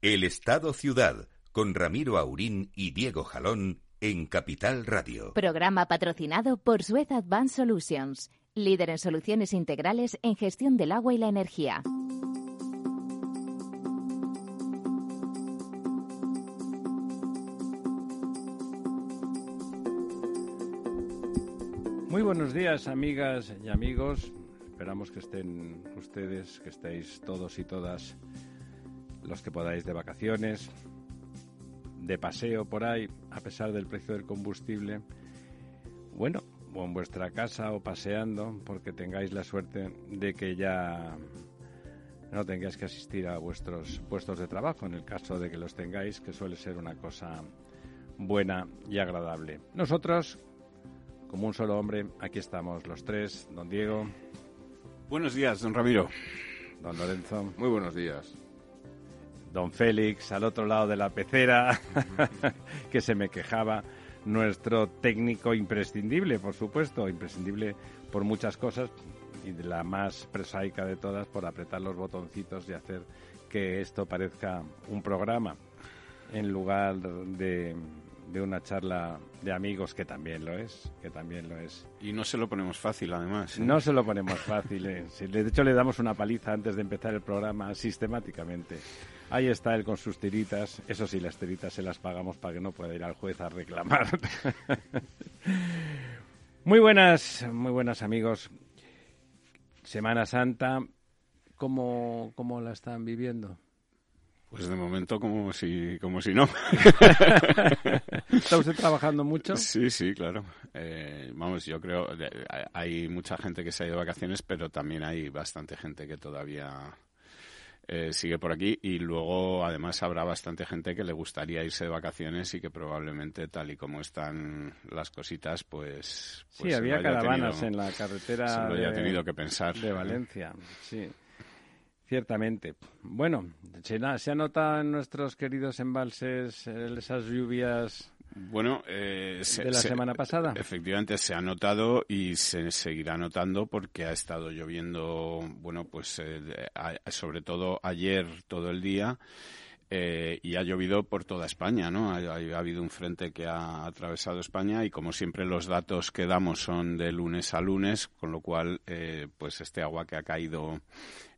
El Estado Ciudad, con Ramiro Aurín y Diego Jalón en Capital Radio. Programa patrocinado por Suez Advanced Solutions, líder en soluciones integrales en gestión del agua y la energía. Muy buenos días, amigas y amigos. Esperamos que estén ustedes, que estéis todos y todas los que podáis de vacaciones, de paseo por ahí, a pesar del precio del combustible. Bueno, o en vuestra casa o paseando, porque tengáis la suerte de que ya no tengáis que asistir a vuestros puestos de trabajo, en el caso de que los tengáis, que suele ser una cosa buena y agradable. Nosotros, como un solo hombre, aquí estamos los tres, don Diego. Buenos días, don Ramiro. Don Lorenzo. Muy buenos días. Don Félix, al otro lado de la pecera, que se me quejaba. Nuestro técnico imprescindible, por supuesto, imprescindible por muchas cosas y de la más presaica de todas, por apretar los botoncitos y hacer que esto parezca un programa en lugar de de una charla de amigos que también lo es, que también lo es. Y no se lo ponemos fácil, además. ¿eh? No se lo ponemos fácil. ¿eh? De hecho, le damos una paliza antes de empezar el programa sistemáticamente. Ahí está él con sus tiritas. Eso sí, las tiritas se las pagamos para que no pueda ir al juez a reclamar. muy buenas, muy buenas amigos. Semana Santa, ¿cómo, cómo la están viviendo? Pues de momento como si, como si no. ¿Está usted trabajando mucho? Sí, sí, claro. Eh, vamos, yo creo, hay mucha gente que se ha ido de vacaciones, pero también hay bastante gente que todavía eh, sigue por aquí y luego además habrá bastante gente que le gustaría irse de vacaciones y que probablemente tal y como están las cositas, pues... pues sí, había caravanas en la carretera se lo haya tenido que pensar. de Valencia, sí. Ciertamente. Bueno, se, se ha notado en nuestros queridos embalses esas lluvias bueno, eh, de la semana pasada. Efectivamente, se ha notado y se seguirá notando porque ha estado lloviendo, bueno, pues eh, sobre todo ayer todo el día. Eh, y ha llovido por toda España, ¿no? Ha, ha, habido un frente que ha atravesado España y como siempre los datos que damos son de lunes a lunes, con lo cual, eh, pues este agua que ha caído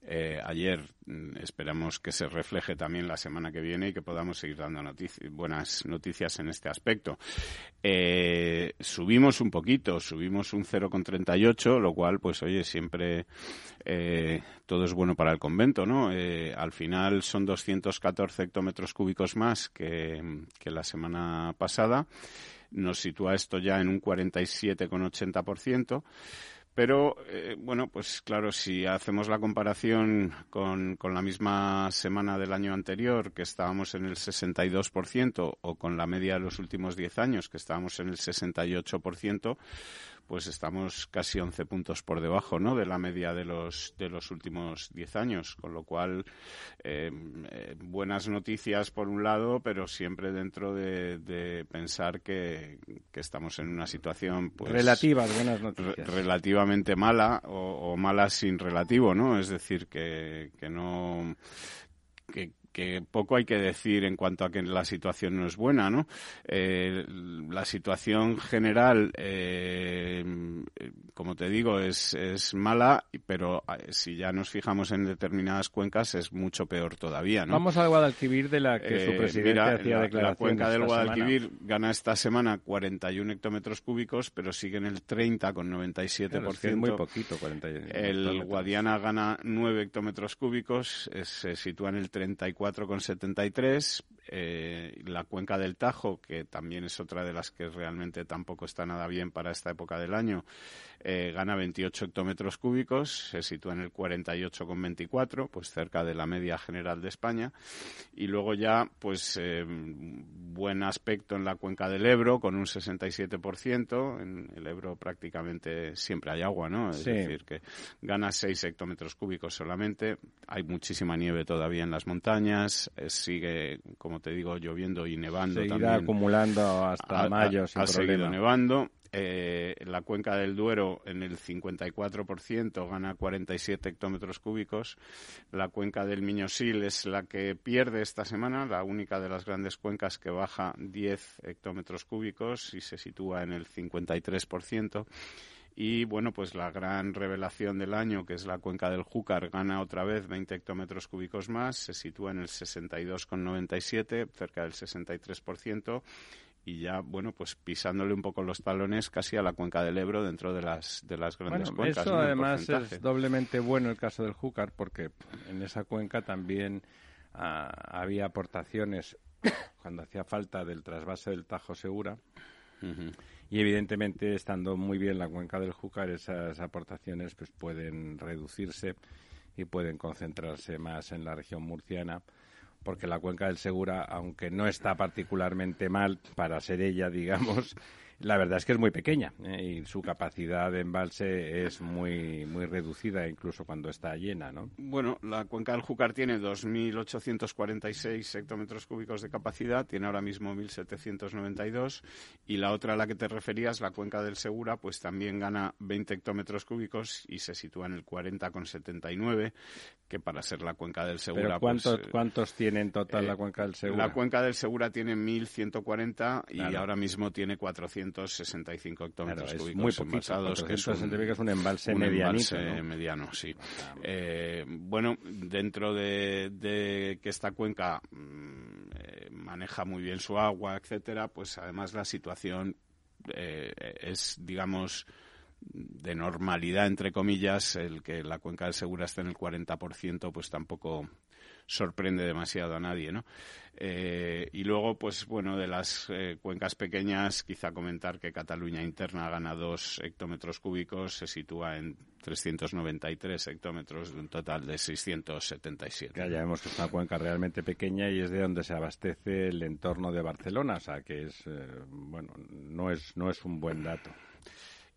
eh, ayer mm, esperamos que se refleje también la semana que viene y que podamos seguir dando buenas noticias en este aspecto. Eh, subimos un poquito, subimos un 0,38, lo cual, pues oye, siempre eh, todo es bueno para el convento, ¿no? al final son 214 hectómetros cúbicos más que, que la semana pasada. Nos sitúa esto ya en un 47,80%. Pero, eh, bueno, pues claro, si hacemos la comparación con, con, la misma semana del año anterior, que estábamos en el 62%, o con la media de los últimos 10 años, que estábamos en el 68%, pues estamos casi 11 puntos por debajo ¿no? de la media de los, de los últimos 10 años, con lo cual eh, eh, buenas noticias por un lado, pero siempre dentro de, pensar que, estamos en una situación pues, relativas buenas noticias relativamente mala o, mala sin relativo, ¿no? Es decir que, que no que, que poco hay que decir en cuanto a que la situación no es buena, ¿no? Eh, la situación general, eh, como te digo, es, es mala, pero eh, si ya nos fijamos en determinadas cuencas es mucho peor todavía, ¿no? Vamos al Guadalquivir de la que su presidente hacía la, declaraciones. La cuenca del Guadalquivir gana esta semana 41 hectómetros cúbicos, pero sigue en el 30 con 97%. Claro, es que es muy poquito, 41. El Guadiana gana 9 hectómetros cúbicos, se sitúa en el 34 4,73. Eh, la cuenca del Tajo, que también es otra de las que realmente tampoco está nada bien para esta época del año, eh, gana 28 hectómetros cúbicos, se sitúa en el 48,24, pues cerca de la media general de España. Y luego ya, pues, eh, buen aspecto en la cuenca del Ebro, con un 67%. En el Ebro prácticamente siempre hay agua, ¿no? Es decir, que gana 6 hectómetros cúbicos solamente. Hay muchísima nieve todavía en las montañas. Eh, sigue, como te digo, lloviendo y nevando Seguirá acumulando hasta mayo, ha, seguido nevando. Eh, la cuenca del Duero en el 54% gana 47 hectómetros cúbicos. La cuenca del Miñosil es la que pierde esta semana, la única de las grandes cuencas que baja 10 hectómetros cúbicos y se sitúa en el 53%. Y bueno, pues la gran revelación del año, que es la cuenca del Júcar, gana otra vez 20 hectómetros cúbicos más, se sitúa en el 62,97, cerca del 63% y ya, bueno, pues pisándole un poco los talones casi a la cuenca del Ebro dentro de las, de las grandes cuencas. Eso además es doblemente bueno el caso del Júcar porque en esa cuenca también ah, había aportaciones cuando hacía falta del trasvase del Tajo Segura. Y evidentemente, estando muy bien la cuenca del Júcar, esas aportaciones pues pueden reducirse y pueden concentrarse más en la región murciana porque la cuenca del Segura, aunque no está particularmente mal para ser ella, digamos, la verdad es que es muy pequeña ¿eh? y su capacidad de embalse es muy muy reducida incluso cuando está llena, ¿no? Bueno, la cuenca del Júcar tiene 2.846 hectómetros cúbicos de capacidad, tiene ahora mismo 1.792 y la otra a la que te referías, la cuenca del Segura, pues también gana 20 hectómetros cúbicos y se sitúa en el 40,79, que para ser la cuenca del Segura... ¿Pero cuántos, pues, ¿cuántos tiene en total la eh, cuenca del Segura? La cuenca del Segura tiene 1.140 y ahora mismo tiene 400 265 hectómetros cúbicos muy envasados, que es un, embalse, mediano, sí. Eh, bueno, dentro de, que esta cuenca mm, eh, maneja muy bien su agua, etcétera, pues además la situación eh, es, digamos, de normalidad, entre comillas, el que la cuenca del Segura esté en el 40%, pues tampoco sorprende demasiado a nadie, ¿no? Eh, y luego, pues bueno, de las eh, cuencas pequeñas, quizá comentar que Cataluña interna gana dos hectómetros cúbicos, se sitúa en 393 hectómetros de un total de 677. Ya, ya vemos que es una cuenca realmente pequeña y es de donde se abastece el entorno de Barcelona, o sea que es, eh, bueno, no es, no es un buen dato.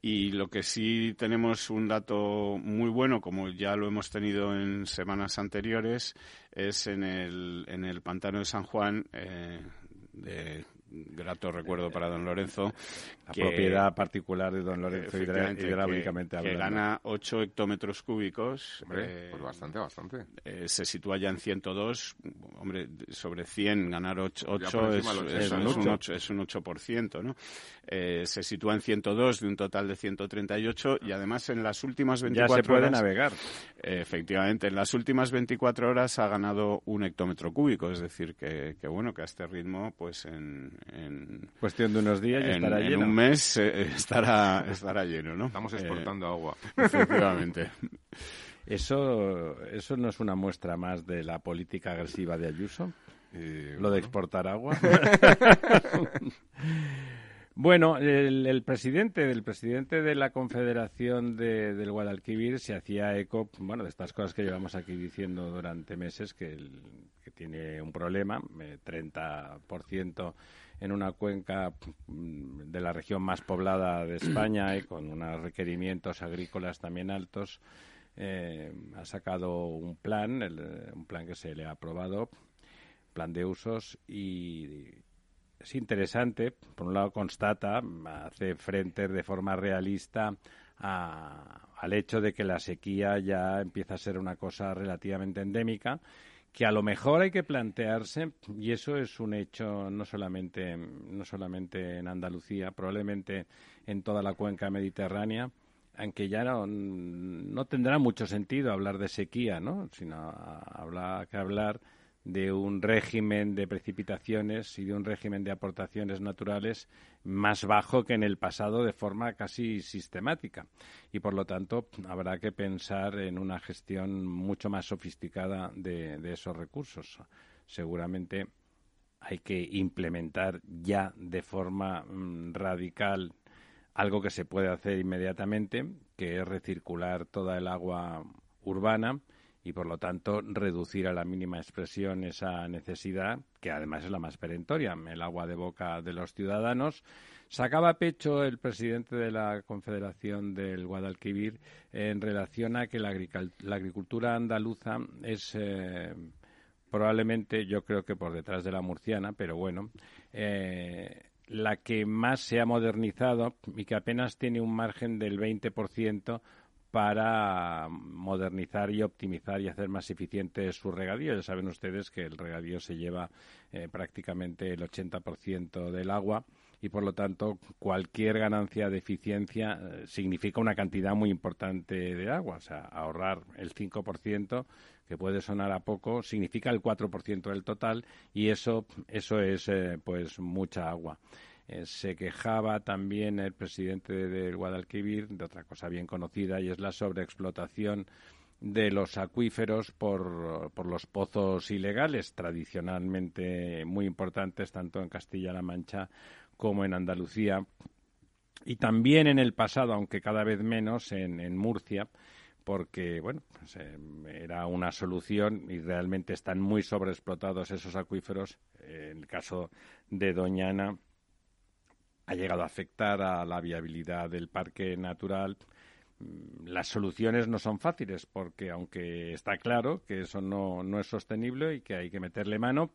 Y lo que sí tenemos un dato muy bueno, como ya lo hemos tenido en semanas anteriores, es en el, en el pantano de San Juan, eh, de grato recuerdo para don Lorenzo. La propiedad particular de don Lorenzo hidráulicamente que, que gana 8 hectómetros cúbicos. Eh, pues bastante, bastante. Eh, se sitúa ya en 102. Hombre, sobre 100 ganar 8, es, es, un 8, es un 8%, ¿no? Eh, se sitúa en 102 de un total de 138 y además en las últimas 24 ya se puede horas, navegar. efectivamente, en las últimas 24 horas ha ganado un hectómetro cúbico, es decir, que, que bueno, que a este ritmo, pues en, en cuestión de unos días estará lleno. En un mes eh, estará, estará lleno, ¿no? Estamos exportando agua. Efectivamente. ¿Eso, ¿Eso no es una muestra más de la política agresiva de Ayuso? ¿Lo de exportar agua? Bueno, el, presidente, del presidente de la Confederación de, del Guadalquivir se hacía eco, bueno, de estas cosas que llevamos aquí diciendo durante meses, que, que tiene un problema, 30% eh, en una cuenca mm, de la región más poblada de España y con unos requerimientos agrícolas también altos. Eh, ha sacado un plan, un plan que se le ha aprobado, plan de usos y es interesante. Por un lado, constata, hace frente de forma realista al hecho de que la sequía ya empieza a ser una cosa relativamente endémica que a lo mejor hay que plantearse y eso es un hecho no solamente no solamente en Andalucía probablemente en toda la cuenca mediterránea aunque ya no, no tendrá mucho sentido hablar de sequía no sino habrá que hablar de un régimen de precipitaciones y de un régimen de aportaciones naturales más bajo que en el pasado de forma casi sistemática. Y por lo tanto habrá que pensar en una gestión mucho más sofisticada de, esos recursos. Seguramente hay que implementar ya de forma mm, radical algo que se puede hacer inmediatamente, que es recircular toda el agua urbana y por lo tanto reducir a la mínima expresión esa necesidad, que además es la más perentoria, el agua de boca de los ciudadanos. Sacaba pecho el presidente de la Confederación del Guadalquivir en relación a que la, agricultura andaluza es eh, probablemente, yo creo que por detrás de la murciana, pero bueno, eh, la que más se ha modernizado y que apenas tiene un margen del 20% para modernizar y optimizar y hacer más eficiente su regadío. Ya saben ustedes que el regadío se lleva eh, prácticamente el 80% del agua y por lo tanto cualquier ganancia de eficiencia eh, significa una cantidad muy importante de agua. O sea, ahorrar el 5%, que puede sonar a poco, significa el 4% del total y eso, eso es eh, pues mucha agua. Eh, se quejaba también el presidente del Guadalquivir de otra cosa bien conocida y es la sobreexplotación de los acuíferos por, por, los pozos ilegales, tradicionalmente muy importantes tanto en Castilla-La Mancha como en Andalucía y también en el pasado, aunque cada vez menos, en, Murcia, porque bueno, pues, eh, era una solución y realmente están muy sobreexplotados esos acuíferos. en el caso de Doñana ha llegado a afectar a la viabilidad del parque natural. Mm, las soluciones no son fáciles porque aunque está claro que eso no, no es sostenible y que hay que meterle mano,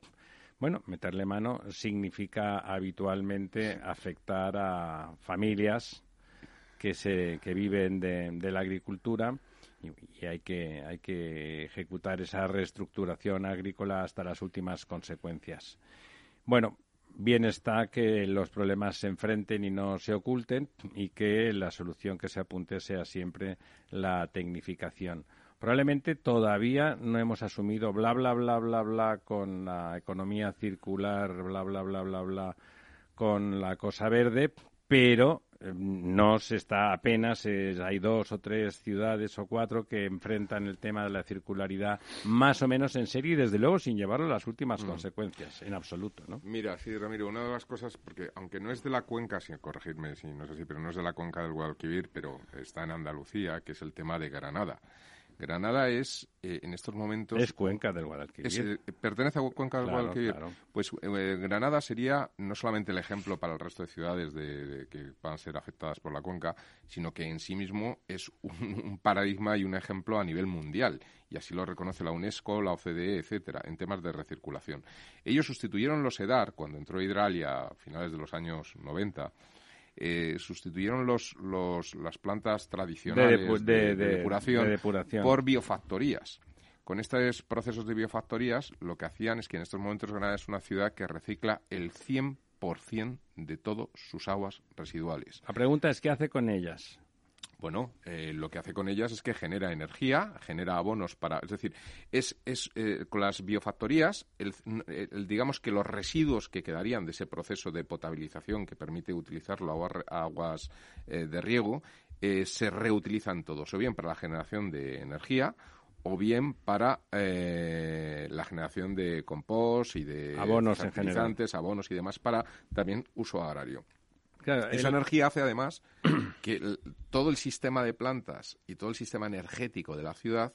bueno, meterle mano significa habitualmente afectar a familias que, se, que viven de, la agricultura y, hay, que, hay que ejecutar esa reestructuración agrícola hasta las últimas consecuencias. Bueno, bien está que los problemas se enfrenten y no se oculten y que la solución que se apunte sea siempre la tecnificación. Probablemente todavía no hemos asumido bla, bla, bla, bla, bla con la economía circular, bla, bla, bla, bla, bla con la cosa verde, pero no se está apenas, hay dos o tres ciudades o cuatro que enfrentan el tema de la circularidad más o menos en serie y desde luego sin llevarlo a las últimas mm. consecuencias, en absoluto, ¿no? Mira, sí, Ramiro, una de las cosas, porque aunque no es de la cuenca, sin corregirme si no sé si, pero no es de la cuenca del Guadalquivir, pero está en Andalucía, que es el tema de Granada. Granada es, eh, en estos momentos... Es Cuenca del Guadalquivir. Eh, ¿Pertenece a Cuenca del Guadalquivir? Pues eh, Granada sería no solamente el ejemplo para el resto de ciudades de, que van a ser afectadas por la cuenca, sino que en sí mismo es un, paradigma y un ejemplo a nivel mundial. Y así lo reconoce la UNESCO, la OCDE, etcétera, en temas de recirculación. Ellos sustituyeron los EDAR cuando entró Hidralia a finales de los años 90 eh, sustituyeron los, las plantas tradicionales de, depuración, por biofactorías. Con estos procesos de biofactorías, lo que hacían es que en estos momentos Granada es una ciudad que recicla el 100% de todas sus aguas residuales. La pregunta es, ¿qué hace con ellas? Bueno, eh, lo que hace con ellas es que genera energía, genera abonos para, es decir, es, es eh, con las biofactorías, el, digamos que los residuos que quedarían de ese proceso de potabilización que permite utilizarlo a aguas eh, de riego, se reutilizan todos, o bien para la generación de energía, o bien para la generación de compost y de abonos fertilizantes, abonos y demás para también uso agrario. Esa energía hace además que todo el sistema de plantas y todo el sistema energético de la ciudad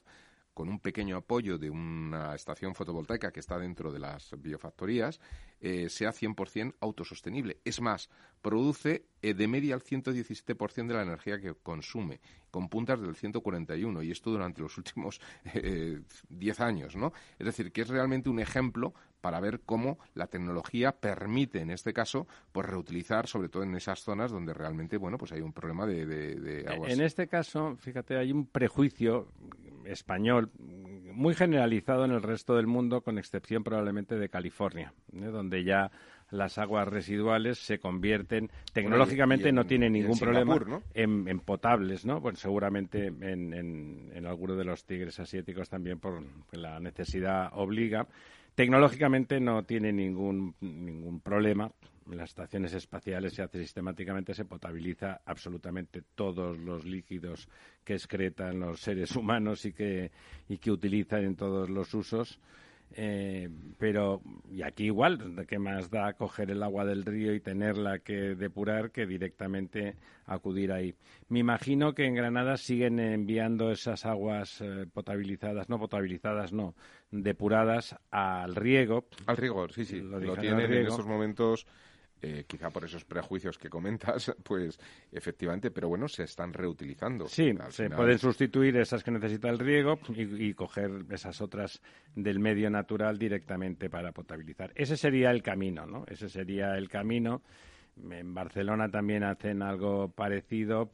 con un pequeño apoyo de una estación fotovoltaica que está dentro de las biofactorías, eh, sea 100% autosostenible. Es más, produce eh, de media el 117% de la energía que consume, con puntas del 141, y esto durante los últimos 10 eh, años, ¿no? Es decir, que es realmente un ejemplo para ver cómo la tecnología permite, en este caso, pues reutilizar, sobre todo en esas zonas donde realmente, bueno, pues hay un problema de, de aguas. En este caso, fíjate, hay un prejuicio español muy generalizado en el resto del mundo, con excepción probablemente de California, ¿eh? donde ya las aguas residuales se convierten tecnológicamente no tiene ningún problema en, potables, ¿no? Bueno, seguramente en, en, en alguno de los tigres asiáticos también por la necesidad obliga. Tecnológicamente no tiene ningún ningún problema en las estaciones espaciales se hace sistemáticamente, se potabiliza absolutamente todos los líquidos que excretan los seres humanos y que, y que utilizan en todos los usos. Eh, pero, y aquí igual, ¿qué más da coger el agua del río y tenerla que depurar que directamente acudir ahí? Me imagino que en Granada siguen enviando esas aguas eh, potabilizadas, no potabilizadas, no, depuradas al riego. Al riego, sí, sí. Lo, lo tienen en esos momentos eh, quizá por esos prejuicios que comentas, pues efectivamente, pero bueno, se están reutilizando. Sí, se pueden sustituir esas que necesita el riego y, coger esas otras del medio natural directamente para potabilizar. Ese sería el camino, ¿no? Ese sería el camino En Barcelona también hacen algo parecido.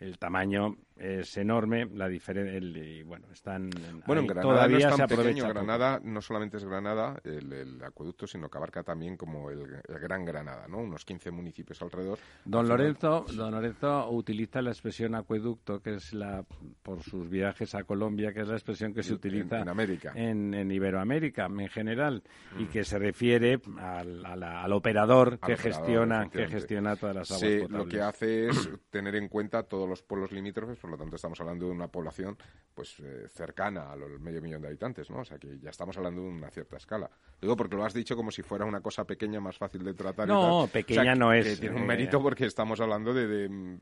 El tamaño es enorme, la diferencia y bueno, están bueno, en Granada todavía no es tan pequeño, Granada no solamente es Granada, el, acueducto, sino que abarca también como el, Gran Granada, ¿no? Unos 15 municipios alrededor. Don Lorenzo, don Lorenzo utiliza la expresión acueducto, que es la por sus viajes a Colombia, que es la expresión que se utiliza en, América. En, Iberoamérica en general y mm. que se refiere al, al operador que gestiona que gestiona todas las aguas sí, lo que hace es tener en cuenta todos los pueblos limítrofes por lo tanto estamos hablando de una población pues eh, cercana al medio millón de habitantes, ¿no? O sea que ya estamos hablando de una cierta escala. Digo porque lo has dicho como si fuera una cosa pequeña más fácil de tratar. No, pequeña no es. tiene un mérito porque estamos hablando de,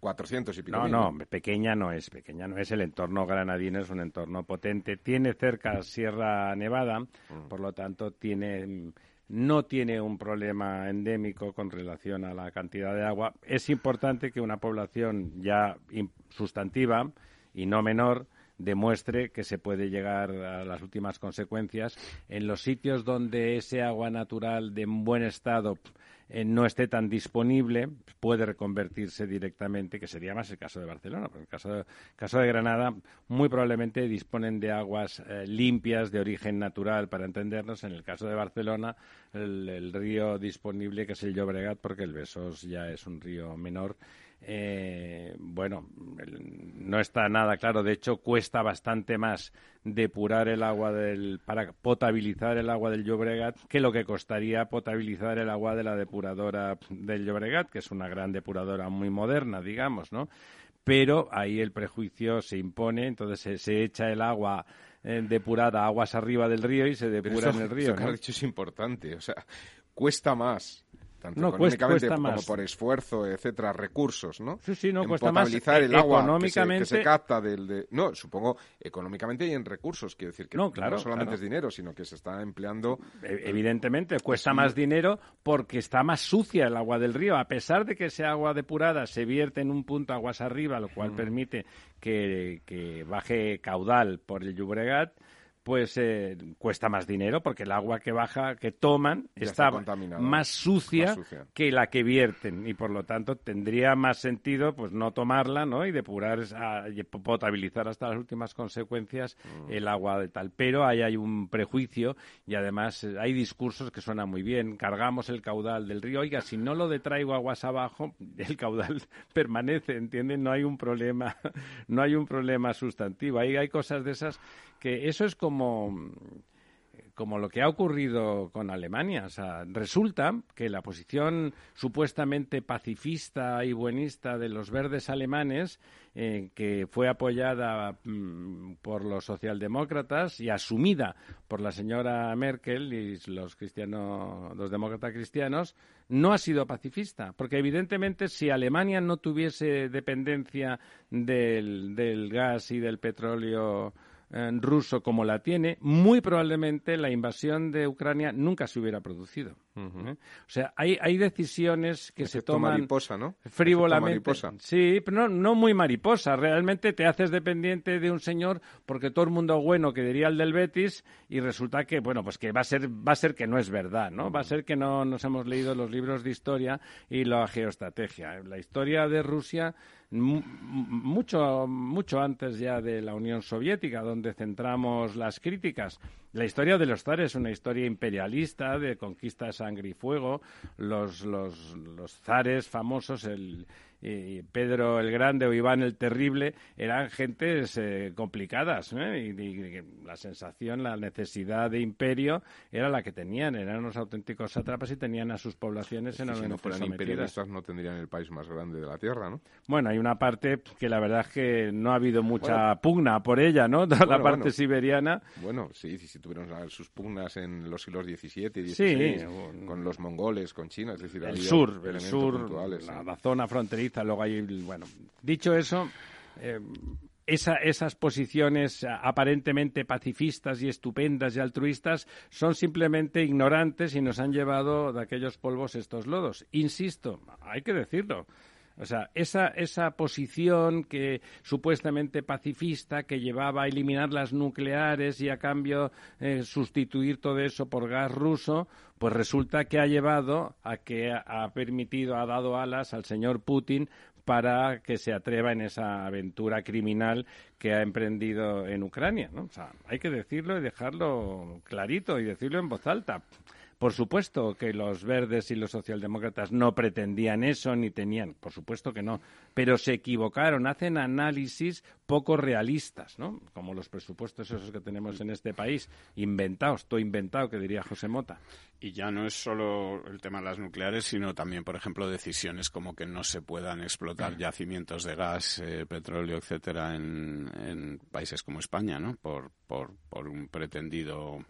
400 y pico. No, no, pequeña no es, pequeña no es. El entorno granadino es un entorno potente. Tiene cerca Sierra Nevada, mm. por lo tanto tiene no tiene un problema endémico con relación a la cantidad de agua. Es importante que una población ya sustantiva y no menor demuestre que se puede llegar a las últimas consecuencias en los sitios donde ese agua natural de buen estado eh, no esté tan disponible, puede reconvertirse directamente, que sería más el caso de Barcelona. Pero en el caso de, caso de Granada, muy probablemente disponen de aguas eh, limpias de origen natural, para entendernos. En el caso de Barcelona, el, río disponible, que es el Llobregat, porque el Besós ya es un río menor, eh, bueno, no está nada claro. De hecho, cuesta bastante más depurar el agua del para potabilizar el agua del Llobregat que lo que costaría potabilizar el agua de la depuradora del Llobregat, que es una gran depuradora muy moderna, digamos, ¿no? Pero ahí el prejuicio se impone, entonces se, echa el agua eh, depurada aguas arriba del río y se depura en el río. Eso que dicho es importante, o sea, cuesta más tanto no, económicamente como por esfuerzo, etcétera, recursos, ¿no? Sí, sí, no cuesta más el agua económicamente... que, se, capta del... De... No, supongo económicamente y en recursos, quiero decir que no, claro, solamente es dinero, sino que se está empleando... E, evidentemente, cuesta más dinero porque está más sucia el agua del río, a pesar de que ese agua depurada se vierte en un punto aguas arriba, lo cual mm. permite que, que baje caudal por el Llobregat, pues eh, cuesta más dinero porque el agua que baja, que toman, está, más, sucia que la que vierten y por lo tanto tendría más sentido pues no tomarla ¿no? y depurar, y potabilizar hasta las últimas consecuencias mm. el agua de tal. Pero ahí hay un prejuicio y además eh, hay discursos que suenan muy bien. Cargamos el caudal del río. Oiga, si no lo detraigo aguas abajo, el caudal permanece, ¿entienden? No hay un problema, no hay un problema sustantivo. Ahí hay cosas de esas que eso es como como lo que ha ocurrido con Alemania. O sea, resulta que la posición supuestamente pacifista y buenista de los verdes alemanes, eh, que fue apoyada mm, por los socialdemócratas y asumida por la señora Merkel y los cristianos, los demócratas cristianos, no ha sido pacifista, porque evidentemente si Alemania no tuviese dependencia del, del gas y del petróleo ruso como la tiene, muy probablemente la invasión de Ucrania nunca se hubiera producido. ¿Eh? O sea, hay, hay decisiones que se toman mariposa, ¿no? frívolamente. Sí, pero no, no muy mariposa. Realmente te haces dependiente de un señor porque todo el mundo bueno que diría el del Betis y resulta que, bueno, pues que va a ser, va a ser que no es verdad, ¿no? Va a ser que no nos hemos leído los libros de historia y la geoestrategia. La historia de Rusia mucho, mucho antes ya de la Unión Soviética, donde centramos las críticas. La historia de los zares es una historia imperialista de conquista sangre y fuego. Los, los, los zares famosos, el, Pedro el Grande o Iván el Terrible eran gentes eh, complicadas ¿eh? y, la sensación, la necesidad de imperio era la que tenían, eran unos auténticos sátrapas y tenían a sus poblaciones en Si no fueran imperialistas no tendrían el país más grande de la Tierra, ¿no? Bueno, hay una parte que la verdad es que no ha habido mucha pugna por ella, ¿no? la parte siberiana. Bueno, sí, sí, tuvieron sus pugnas en los siglos XVII y XVI, con los mongoles, con China, es decir, el sur, el sur, la zona fronteriza bueno, dicho eso, eh, esas posiciones aparentemente pacifistas y estupendas y altruistas son simplemente ignorantes y nos han llevado de aquellos polvos estos lodos. Insisto, hay que decirlo. O sea, esa, esa posición que supuestamente pacifista que llevaba a eliminar las nucleares y a cambio eh, sustituir todo eso por gas ruso, pues resulta que ha llevado a que ha permitido, ha dado alas al señor Putin para que se atreva en esa aventura criminal que ha emprendido en Ucrania. ¿no? O sea, hay que decirlo y dejarlo clarito y decirlo en voz alta. Por supuesto que los verdes y los socialdemócratas no pretendían eso ni tenían, por supuesto que no, pero se equivocaron, hacen análisis poco realistas, ¿no? Como los presupuestos esos que tenemos en este país, inventados, todo inventado, que diría José Mota. Y ya no es solo el tema de las nucleares, sino también, por ejemplo, decisiones como que no se puedan explotar yacimientos de gas, eh, petróleo, etcétera, en, países como España, ¿no? Por, por, por un pretendido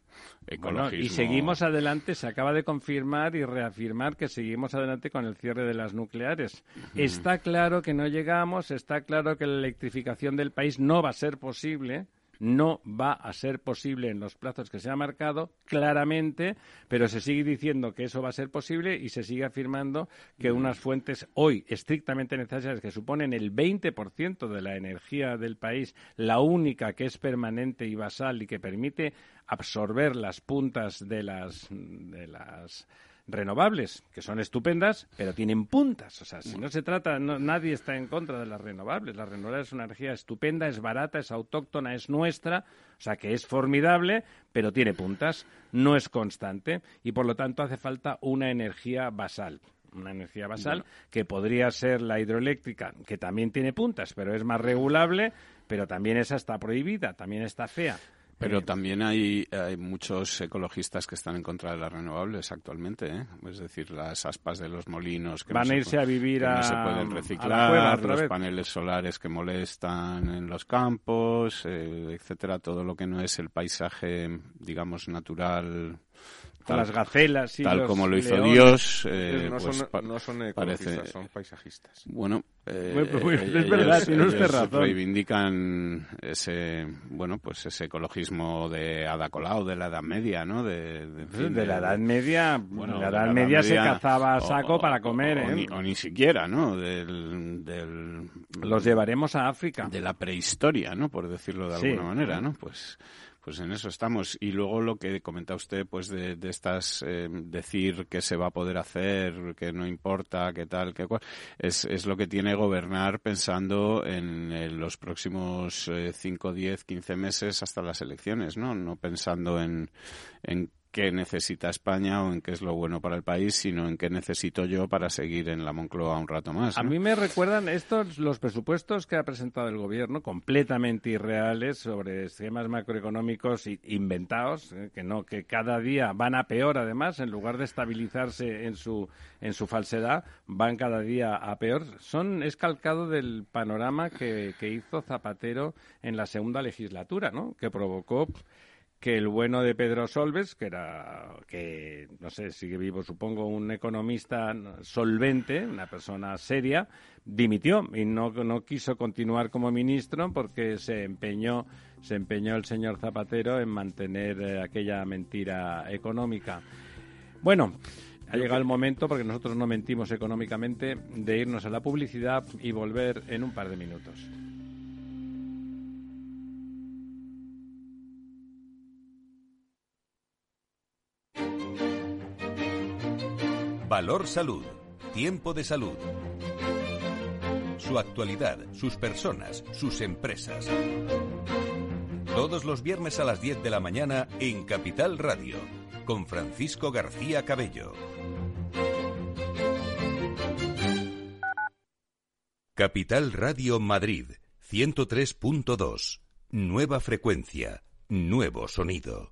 ecologismo. y seguimos adelante, se acaba de confirmar y reafirmar que seguimos adelante con el cierre de las nucleares. Está claro que no llegamos, está claro que la electrificación del país no va a ser posible no va a ser posible en los plazos que se ha marcado, claramente, pero se sigue diciendo que eso va a ser posible y se sigue afirmando que unas fuentes hoy estrictamente necesarias, que suponen el 20% de la energía del país, la única que es permanente y basal y que permite absorber las puntas de las, de las renovables, que son estupendas, pero tienen puntas. O sea, si no se trata, nadie está en contra de las renovables. La renovable es una energía estupenda, es barata, es autóctona, es nuestra, o sea, que es formidable, pero tiene puntas, no es constante y por lo tanto hace falta una energía basal una energía basal, que podría ser la hidroeléctrica, que también tiene puntas, pero es más regulable, pero también esa está prohibida, también está fea. Pero también hay, hay, muchos ecologistas que están en contra de las renovables actualmente, ¿eh? es decir, las aspas de los molinos que van a irse a vivir a, no se pueden reciclar, los paneles solares que molestan en los campos, eh, etcétera, todo lo que no es el paisaje, digamos, natural las gacelas y tal como lo hizo Dios eh, no, pues son, no son ecologistas son paisajistas. Bueno, eh, es verdad tiene usted razón. reivindican ese bueno pues ese ecologismo de Ada Colau de la Edad Media no de, de, la Edad Media bueno la Edad, Media, se cazaba a saco para comer ¿eh? o, ni, siquiera no del, del, los llevaremos a África. de la prehistoria no por decirlo de alguna manera no pues pues en eso estamos. Y luego lo que comenta usted, pues de, estas, eh, decir que se va a poder hacer, que no importa, que tal, que cual, es, es lo que tiene gobernar pensando en, los próximos 5, 10, 15 meses hasta las elecciones, ¿no? No pensando en, en qué necesita España o en qué es lo bueno para el país, sino en qué necesito yo para seguir en la Moncloa un rato más. A mí me recuerdan estos los presupuestos que ha presentado el gobierno, completamente irreales sobre esquemas macroeconómicos inventados, eh, que no que cada día van a peor además, en lugar de estabilizarse en su en su falsedad, van cada día a peor. Son es calcado del panorama que, que hizo Zapatero en la segunda legislatura, ¿no? Que provocó que el bueno de Pedro Solves, que era, que no sé, sigue vivo, supongo, un economista solvente, una persona seria, dimitió y no, no quiso continuar como ministro porque se empeñó, se empeñó el señor Zapatero en mantener eh, aquella mentira económica. Bueno, ha llegado el momento, porque nosotros no mentimos económicamente, de irnos a la publicidad y volver en un par de minutos. Valor Salud. Tiempo de salud. Su actualidad, sus personas, sus empresas. Todos los viernes a las 10 de la mañana en Capital Radio, con Francisco García Cabello. Capital Radio Madrid, 103.2. Nueva frecuencia, nuevo sonido.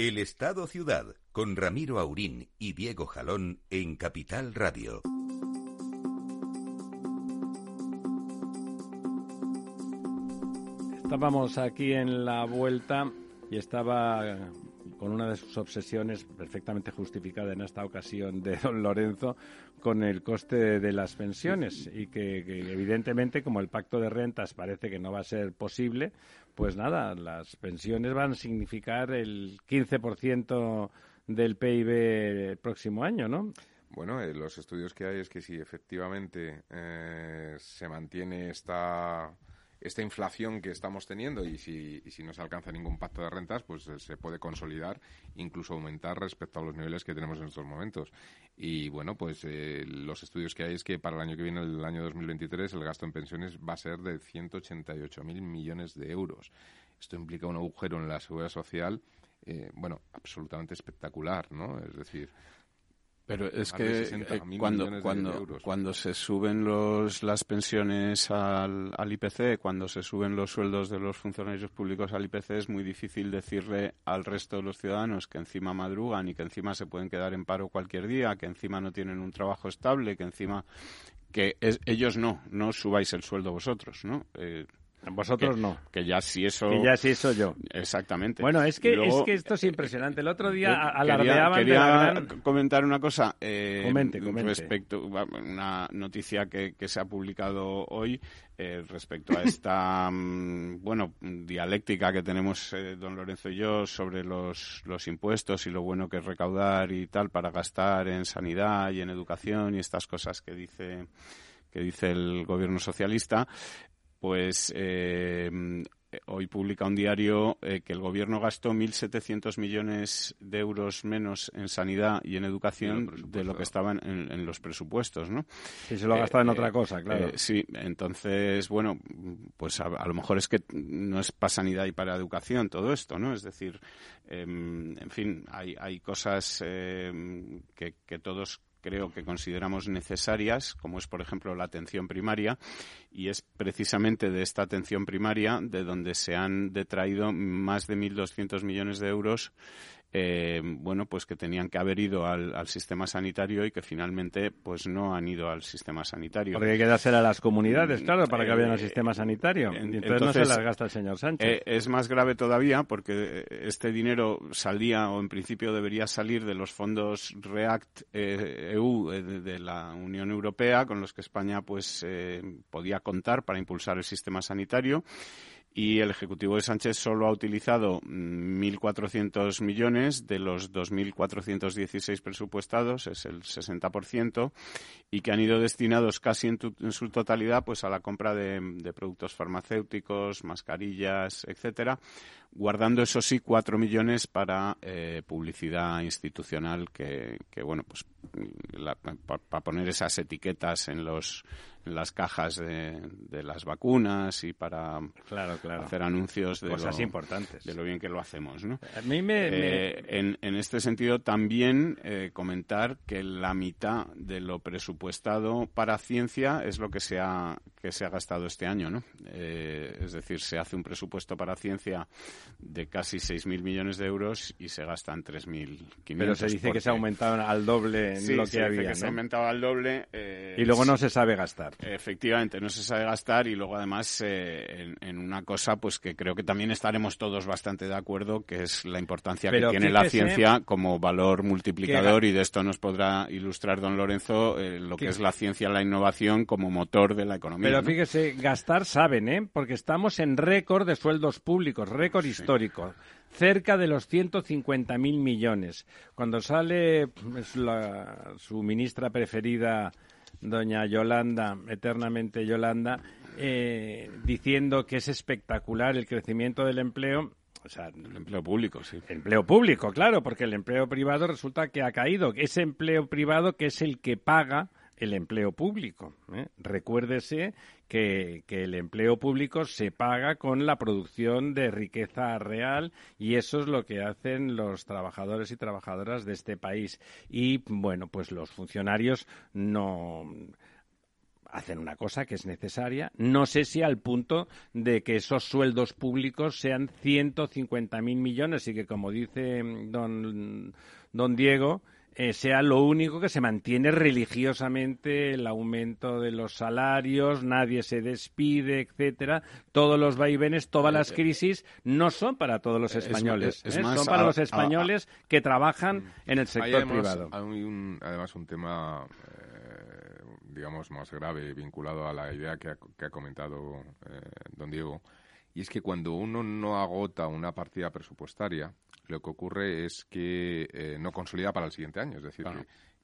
El Estado Ciudad con Ramiro Aurín y Diego Jalón en Capital Radio. Estábamos aquí en la vuelta y estaba con una de sus obsesiones perfectamente justificada en esta ocasión de don Lorenzo con el coste de las pensiones y que, evidentemente como el pacto de rentas parece que no va a ser posible, pues nada, las pensiones van a significar el 15% del PIB el próximo año, ¿no? Bueno, eh, los estudios que hay es que si efectivamente eh, se mantiene esta esta inflación que estamos teniendo y si, si no se alcanza ningún pacto de rentas, pues eh, se puede consolidar, incluso aumentar respecto a los niveles que tenemos en estos momentos. Y bueno, pues eh, los estudios que hay es que para el año que viene, el año 2023, el gasto en pensiones va a ser de 188.000 millones de euros. Esto implica un agujero en la seguridad social, eh, bueno, absolutamente espectacular, ¿no? Es decir, pero es que eh, cuando, cuando, cuando se suben los, las pensiones al, al, IPC, cuando se suben los sueldos de los funcionarios públicos al IPC, es muy difícil decirle al resto de los ciudadanos que encima madrugan y que encima se pueden quedar en paro cualquier día, que encima no tienen un trabajo estable, que encima que ellos no, no subáis el sueldo vosotros, ¿no? Eh, vosotros no. Que ya sí eso. Que ya sí eso yo. Exactamente. Bueno, es que, es que esto es impresionante. El otro día alardeaban quería, comentar una cosa. Eh, comente, comente. Respecto una noticia que, que se ha publicado hoy eh, respecto a esta, mm, bueno, dialéctica que tenemos eh, don Lorenzo y yo sobre los, los impuestos y lo bueno que es recaudar y tal para gastar en sanidad y en educación y estas cosas que dice que dice el gobierno socialista, pues eh, hoy publica un diario eh, que el gobierno gastó 1.700 millones de euros menos en sanidad y en educación de lo que estaban en, los presupuestos, ¿no? Y se lo ha gastado en eh, otra cosa, claro. sí, entonces, bueno, pues a, lo mejor es que no es para sanidad y para educación todo esto, ¿no? Es decir, em, en fin, hay, hay cosas em, que, que todos creo que consideramos necesarias, como es, por ejemplo, la atención primaria, y es precisamente de esta atención primaria de donde se han detraído más de 1.200 millones de euros eh, bueno, pues que tenían que haber ido al, sistema sanitario y que finalmente pues no han ido al sistema sanitario. Porque hay que dársela a las comunidades, claro, para que vayan al eh, sistema sanitario. entonces, no se las gasta el señor Sánchez. Eh, es más grave todavía porque este dinero salía o en principio debería salir de los fondos REACT EU e de, de, la Unión Europea con los que España pues podía contar para impulsar el sistema sanitario y el Ejecutivo de Sánchez solo ha utilizado 1.400 millones de los 2.416 presupuestados, es el 60%, y que han ido destinados casi en, su totalidad pues a la compra de, de productos farmacéuticos, mascarillas, etcétera, guardando eso sí cuatro millones para eh, publicidad institucional que, que bueno pues para poner esas etiquetas en los en las cajas de, de las vacunas y para claro, claro. hacer anuncios de cosas importantes de lo bien que lo hacemos ¿no? a mí me, eh, En, en, este sentido también eh, comentar que la mitad de lo presupuestado para ciencia es lo que se ha que se ha gastado este año ¿no? es decir se hace un presupuesto para ciencia de casi 6.000 millones de euros y se gastan 3.500. Pero se dice que se ha aumentado al doble en lo que se había, que se ha aumentado al doble. Eh, y luego no se sabe gastar. Efectivamente, no se sabe gastar y luego además eh, en, una cosa pues que creo que también estaremos todos bastante de acuerdo, que es la importancia que tiene la ciencia como valor multiplicador y de esto nos podrá ilustrar don Lorenzo eh, lo que es la ciencia, la innovación como motor de la economía. Pero fíjese, gastar saben, ¿eh? Porque estamos en récord de sueldos públicos, récord histórico, cerca de los 150.000 millones. Cuando sale pues, su ministra preferida doña Yolanda, eternamente Yolanda, eh, diciendo que es espectacular el crecimiento del empleo. O sea, el empleo público, sí. empleo público, claro, porque el empleo privado resulta que ha caído. Ese empleo privado que es el que paga el empleo público. ¿eh? Recuérdese que, el empleo público se paga con la producción de riqueza real y eso es lo que hacen los trabajadores y trabajadoras de este país. Y bueno, pues los funcionarios no hacen una cosa que es necesaria. No sé si al punto de que esos sueldos públicos sean 150.000 millones y que, como dice don, don Diego, eh, sea lo único que se mantiene religiosamente el aumento de los salarios, nadie se despide, etcétera. Todos los vaivenes, todas las eh, crisis no son para todos los españoles, ¿eh? son para los españoles que trabajan en el sector privado. Hay además un tema, digamos, más grave vinculado a la idea que ha, comentado don Diego, y es que cuando uno no agota una partida presupuestaria, lo que ocurre es que eh, no consolida para el siguiente año. Es decir,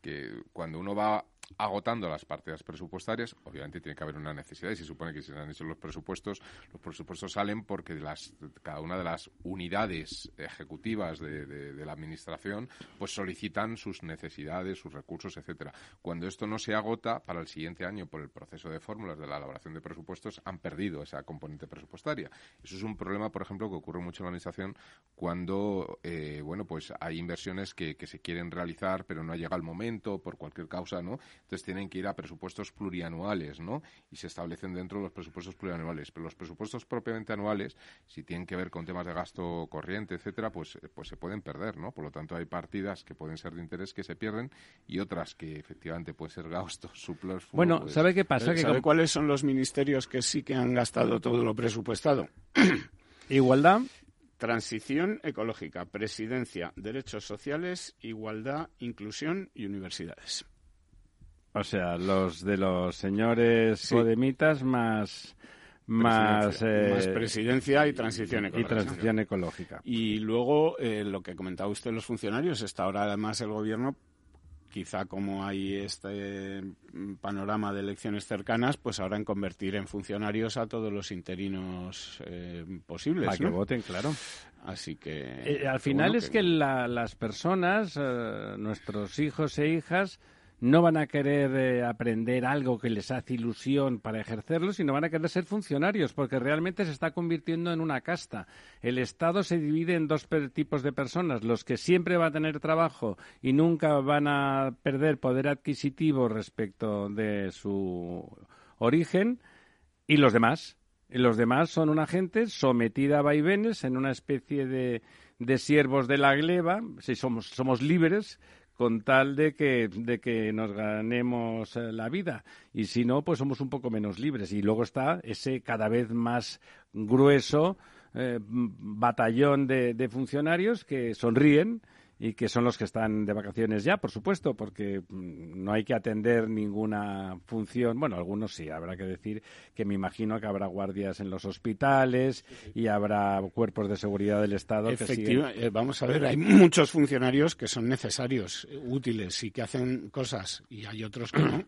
que, cuando uno va agotando las partidas presupuestarias, obviamente tiene que haber una necesidad y se supone que si se han hecho los presupuestos, los presupuestos salen porque cada una de las unidades ejecutivas de, la administración pues solicitan sus necesidades, sus recursos, etcétera. Cuando esto no se agota para el siguiente año por el proceso de fórmulas de la elaboración de presupuestos, han perdido esa componente presupuestaria. Eso es un problema, por ejemplo, que ocurre mucho en la administración cuando eh, bueno pues hay inversiones que, que se quieren realizar pero no llega el momento por cualquier causa, ¿no? Entonces tienen que ir a presupuestos plurianuales, ¿no? Y se establecen dentro de los presupuestos plurianuales. Pero los presupuestos propiamente anuales, si tienen que ver con temas de gasto corriente, etcétera, pues, eh, pues se pueden perder, ¿no? Por lo tanto, hay partidas que pueden ser de interés que se pierden y otras que efectivamente pueden ser gastos superfluos. Bueno, pues ¿sabe qué pasa? ¿Sabe cuáles son los ministerios que sí que han gastado todo lo presupuestado? Igualdad. Transición ecológica, presidencia, derechos sociales, igualdad, inclusión y universidades. O sea, los de los señores podemitas más más, eh, presidencia y transición ecológica. Y transición ecológica. Y luego eh, lo que comentaba usted los funcionarios, está ahora además el gobierno quizá como hay este panorama de elecciones cercanas, pues ahora en convertir en funcionarios a todos los interinos eh, posibles. Para que voten, claro. Así que... al final es que, las personas, nuestros hijos e hijas, no van a querer eh, aprender algo que les hace ilusión para ejercerlo, sino van a querer ser funcionarios, porque realmente se está convirtiendo en una casta. El Estado se divide en dos tipos de personas, los que siempre van a tener trabajo y nunca van a perder poder adquisitivo respecto de su origen, y los demás. Los demás son una gente sometida a vaivenes en una especie de, de siervos de la gleba, si somos, somos libres, con tal de que, de que nos ganemos eh, la vida. Y si no, pues somos un poco menos libres. Y luego está ese cada vez más grueso eh, batallón de funcionarios que sonríen y que son los que están de vacaciones ya, por supuesto, porque mm, no hay que atender ninguna función. Bueno, algunos sí, habrá que decir que me imagino que habrá guardias en los hospitales y habrá cuerpos de seguridad del Estado. Efectivamente, eh, vamos a ver, hay muchos funcionarios que son necesarios, útiles y que hacen cosas y hay otros que no.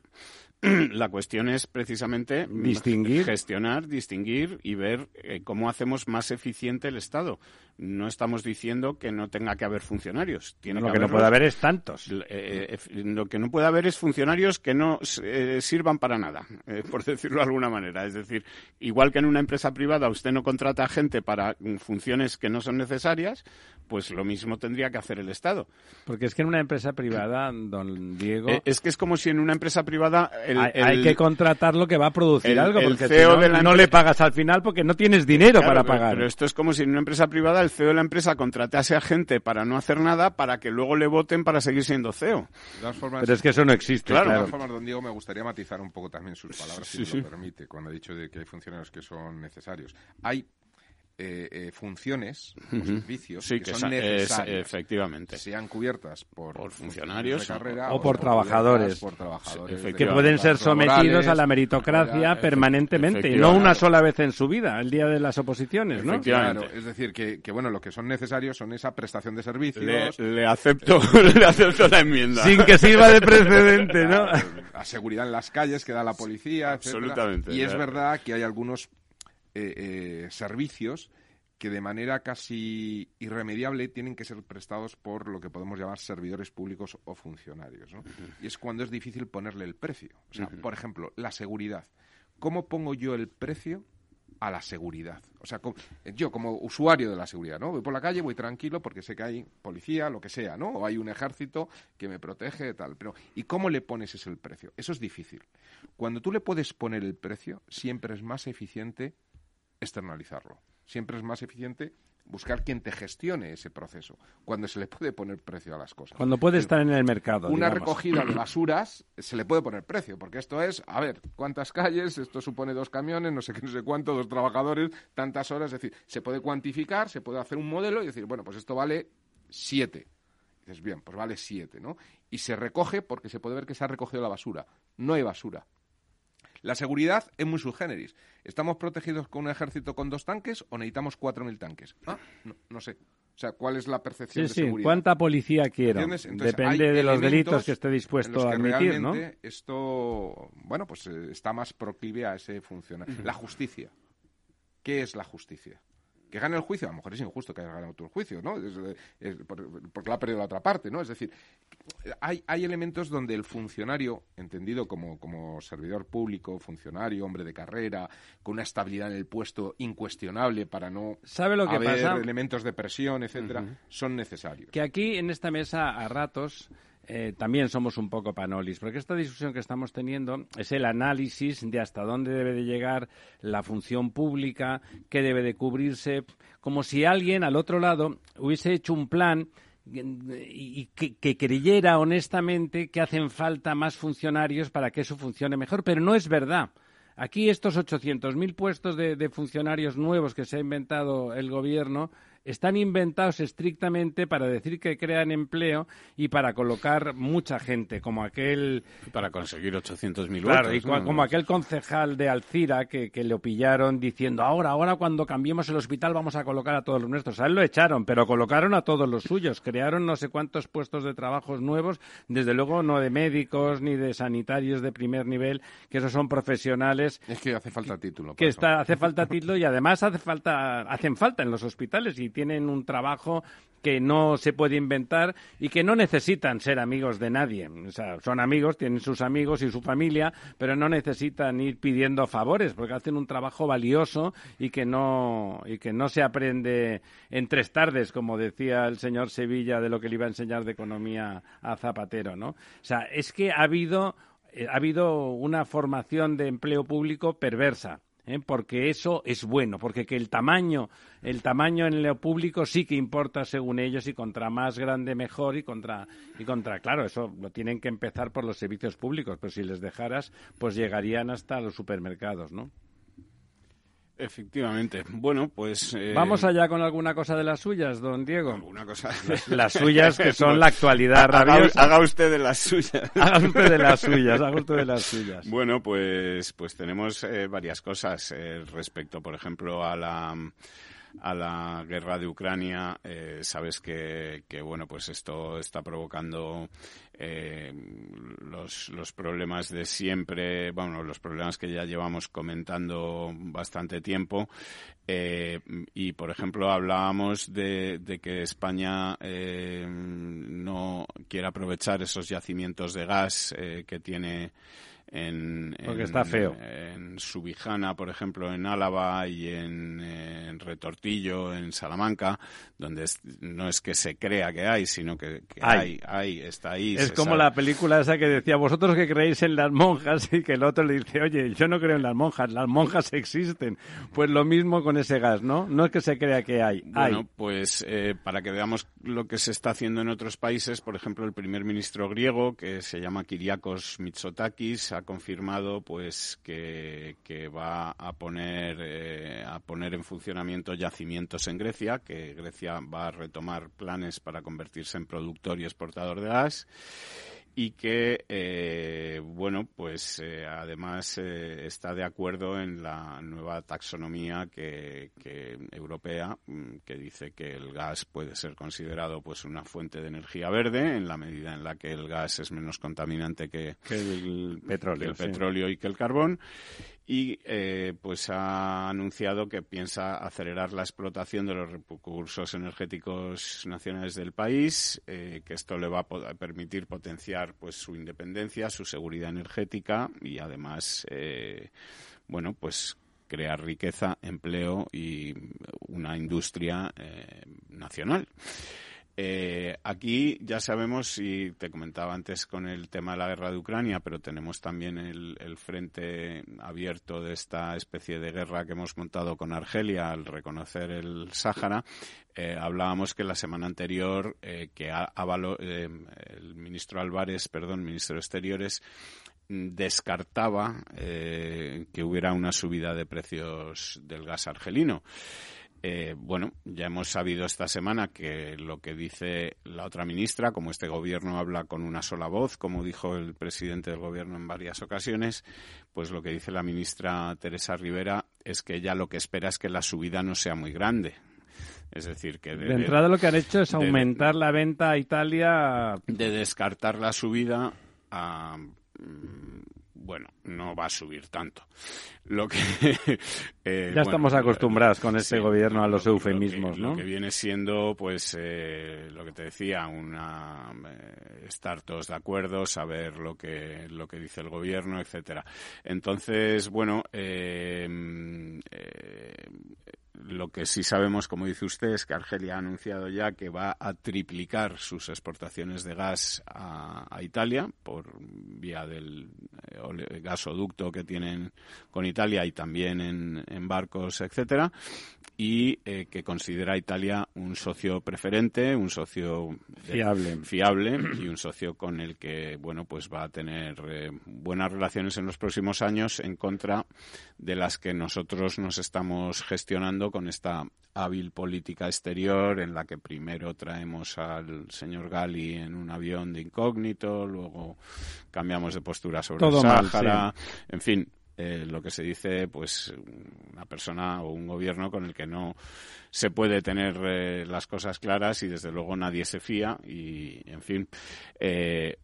la cuestión es precisamente distinguir, gestionar, distinguir y ver eh, cómo hacemos más eficiente el Estado. No estamos diciendo que no tenga que haber funcionarios. Tiene lo que, no puede haber es tantos. Eh, eh, lo que no puede haber es funcionarios que no sirvan para nada, por decirlo de alguna manera. Es decir, igual que en una empresa privada usted no contrata gente para funciones que no son necesarias, pues lo mismo tendría que hacer el Estado. Porque es que en una empresa privada, don Diego... es que es como si en una empresa privada hay, que contratar lo que va a producir algo, porque e no, le pagas al final porque no tienes dinero para pagar. Pero esto es como si en una empresa privada el CEO de la empresa contratase a gente para no hacer nada para que luego le voten para seguir siendo CEO. pero es que eso no existe. Claro, de todas formas, don Diego, me gustaría matizar un poco también sus palabras, si me lo permite, cuando ha dicho de que hay funcionarios que son necesarios. Hay eh, eh, funciones o servicios que, son necesarias, efectivamente. sean cubiertas por, funcionarios de carrera, o, por, trabajadores, que pueden ser sometidos a la meritocracia permanentemente y no una sola vez en su vida, el día de las oposiciones, ¿no? Claro, es decir, que, bueno, lo que son necesarios son esa prestación de servicios. Le, acepto, le acepto la enmienda. Sin que sirva de precedente, ¿no? La seguridad en las calles que da la policía, Absolutamente. Y es verdad que hay algunos eh, eh, servicios que de manera casi irremediable tienen que ser prestados por lo que podemos llamar servidores públicos o funcionarios. Y es cuando es difícil ponerle el precio. O sea, por ejemplo, la seguridad. ¿Cómo pongo yo el precio a la seguridad? O sea, yo como usuario de la seguridad, ¿no? Voy por la calle, voy tranquilo porque sé que hay policía, lo que sea, ¿no? O hay un ejército que me protege, tal. Pero, ¿y cómo le pones ese el precio? Eso es difícil. Cuando tú le puedes poner el precio, siempre es más eficiente externalizarlo. Siempre es más eficiente buscar quien te gestione ese proceso, cuando se le puede poner precio a las cosas. Cuando puede estar en el mercado. Una recogida de basuras se le puede poner precio, porque esto es, a ver, cuántas calles, esto supone dos camiones, no sé qué, no sé cuánto, dos trabajadores, tantas horas, es decir, se puede cuantificar, se puede hacer un modelo y decir, bueno, pues esto vale siete. dices, bien, pues vale siete, ¿no? Y se recoge porque se puede ver que se ha recogido la basura. No hay basura. La seguridad es muy subgéneris. ¿Estamos protegidos con un ejército con dos tanques o necesitamos 4.000 tanques? Ah, no, sé. O sea, ¿cuál es la percepción de seguridad? ¿Cuánta policía quiero? Depende de los delitos que esté dispuesto a admitir, ¿no? Esto, bueno, pues eh, está más proclive a ese funcionamiento. La justicia. ¿Qué es la justicia? Que gane el juicio, a lo mejor es injusto que haya ganado el juicio, ¿no? porque lo ha perdido la otra parte, ¿no? Es decir, hay, hay elementos donde el funcionario, entendido como, como servidor público, funcionario, hombre de carrera, con una estabilidad en el puesto incuestionable para no ¿Sabe lo que haber elementos de presión, etcétera, son necesarios. Que aquí en esta mesa a ratos eh, también somos un poco panolis, porque esta discusión que estamos teniendo es el análisis de hasta dónde debe de llegar la función pública, qué debe de cubrirse, como si alguien al otro lado hubiese hecho un plan y que, creyera honestamente que hacen falta más funcionarios para que eso funcione mejor, pero no es verdad. Aquí estos 800.000 puestos de, funcionarios nuevos que se ha inventado el gobierno están inventados estrictamente para decir que crean empleo y para colocar mucha gente, como aquel... Para conseguir 800.000 Claro, y como aquel concejal de Alcira que, que le pillaron diciendo, ahora, ahora cuando cambiemos el hospital vamos a colocar a todos los nuestros. A él lo echaron, pero colocaron a todos los suyos. Crearon no sé cuántos puestos de trabajos nuevos, desde luego no de médicos ni de sanitarios de primer nivel, que esos son profesionales. Es que hace falta título. Que está, hace falta título y además hace falta, hacen falta en los hospitales y tienen un trabajo que no se puede inventar y que no necesitan ser amigos de nadie. O sea, son amigos, tienen sus amigos y su familia, pero no necesitan ir pidiendo favores porque hacen un trabajo valioso y que no y que no se aprende en tres tardes, como decía el señor Sevilla de lo que le iba a enseñar de economía a Zapatero, ¿no? O sea, es que ha habido eh, ha habido una formación de empleo público perversa ¿eh? porque eso es bueno, porque que el tamaño, el tamaño en lo público sí que importa según ellos y contra más grande mejor y contra y contra claro, eso lo tienen que empezar por los servicios públicos, pero si les dejaras pues llegarían hasta los supermercados, ¿no? Efectivamente. Bueno, pues... Eh, Vamos allá con alguna cosa de las suyas, don Diego. Alguna cosa. Las suyas que son la actualidad rabiosa. Haga, usted de las suyas. Haga usted de las suyas, haga usted de las suyas. Bueno, pues, pues tenemos eh, varias cosas eh, respecto, por ejemplo, a la a la guerra de Ucrania. Eh, sabes que, que, bueno, pues esto está provocando eh, los, los problemas de siempre, bueno, los problemas que ya llevamos comentando bastante tiempo. Eh, y, por ejemplo, hablábamos de, de que España eh, no quiere aprovechar esos yacimientos de gas eh, que tiene en, Porque está feo. En Subijana, por ejemplo, en Álava y en, Retortillo, en Salamanca, donde no es que se crea que hay, sino que, hay. hay. está ahí. Es como la película esa que decía, vosotros que creéis en las monjas y que el otro le dice, oye, yo no creo en las monjas, las monjas existen. Pues lo mismo con ese gas, ¿no? No es que se crea que hay. Bueno, pues eh, para que veamos lo que se está haciendo en otros países, por ejemplo, el primer ministro griego, que se llama Kiriakos Mitsotakis, ha confirmado pues que, va a poner eh, a poner en funcionamiento yacimientos en Grecia, que Grecia va a retomar planes para convertirse en productor y exportador de gas y que, eh, bueno, pues eh, además eh, está de acuerdo en la nueva taxonomía que, europea mm, que dice que el gas puede ser considerado pues una fuente de energía verde en la medida en la que el gas es menos contaminante que, el petróleo, el petróleo y que el carbón y eh, pues ha anunciado que piensa acelerar la explotación de los recursos energéticos nacionales del país, eh, que esto le va a permitir potenciar pues su independencia, su seguridad energética y además eh, bueno pues crear riqueza, empleo y una industria nacional. Eh, aquí ya sabemos, y te comentaba antes con el tema de la guerra de Ucrania, pero tenemos también el, frente abierto de esta especie de guerra que hemos montado con Argelia al reconocer el Sáhara. Eh, hablábamos que la semana anterior eh, que el ministro Álvarez, perdón, ministro de Exteriores, descartaba que hubiera una subida de precios del gas argelino. Eh, bueno, ya hemos sabido esta semana que lo que dice la otra ministra, como este gobierno habla con una sola voz, como dijo el presidente del gobierno en varias ocasiones, pues lo que dice la ministra Teresa Rivera es que ella lo que espera es que la subida no sea muy grande. Es decir, que... De, entrada lo que han hecho es aumentar la venta a Italia. De descartar la subida a bueno, no va a subir tanto. Lo que eh, ya estamos acostumbrados con este gobierno a los eufemismos, ¿no? Lo que viene siendo, pues, eh, lo que te decía, una eh, estar todos de acuerdo, saber lo que lo que dice el gobierno, etcétera. Entonces, bueno, eh, lo que sí sabemos, como dice usted, es que Argelia ha anunciado ya que va a triplicar sus exportaciones de gas a, Italia por vía del eh, gasoducto que tienen con Italia y también en, en barcos, etcétera y eh, que considera a Italia un socio preferente, un socio fiable. fiable y un socio con el que bueno pues va a tener eh, buenas relaciones en los próximos años en contra de las que nosotros nos estamos gestionando con esta hábil política exterior en la que primero traemos al señor Gali en un avión de incógnito, luego cambiamos de postura sobre el Sáhara, en fin, eh, lo que se dice, pues una persona o un gobierno con el que no se puede tener eh, las cosas claras y desde luego nadie se fía y en fin eh,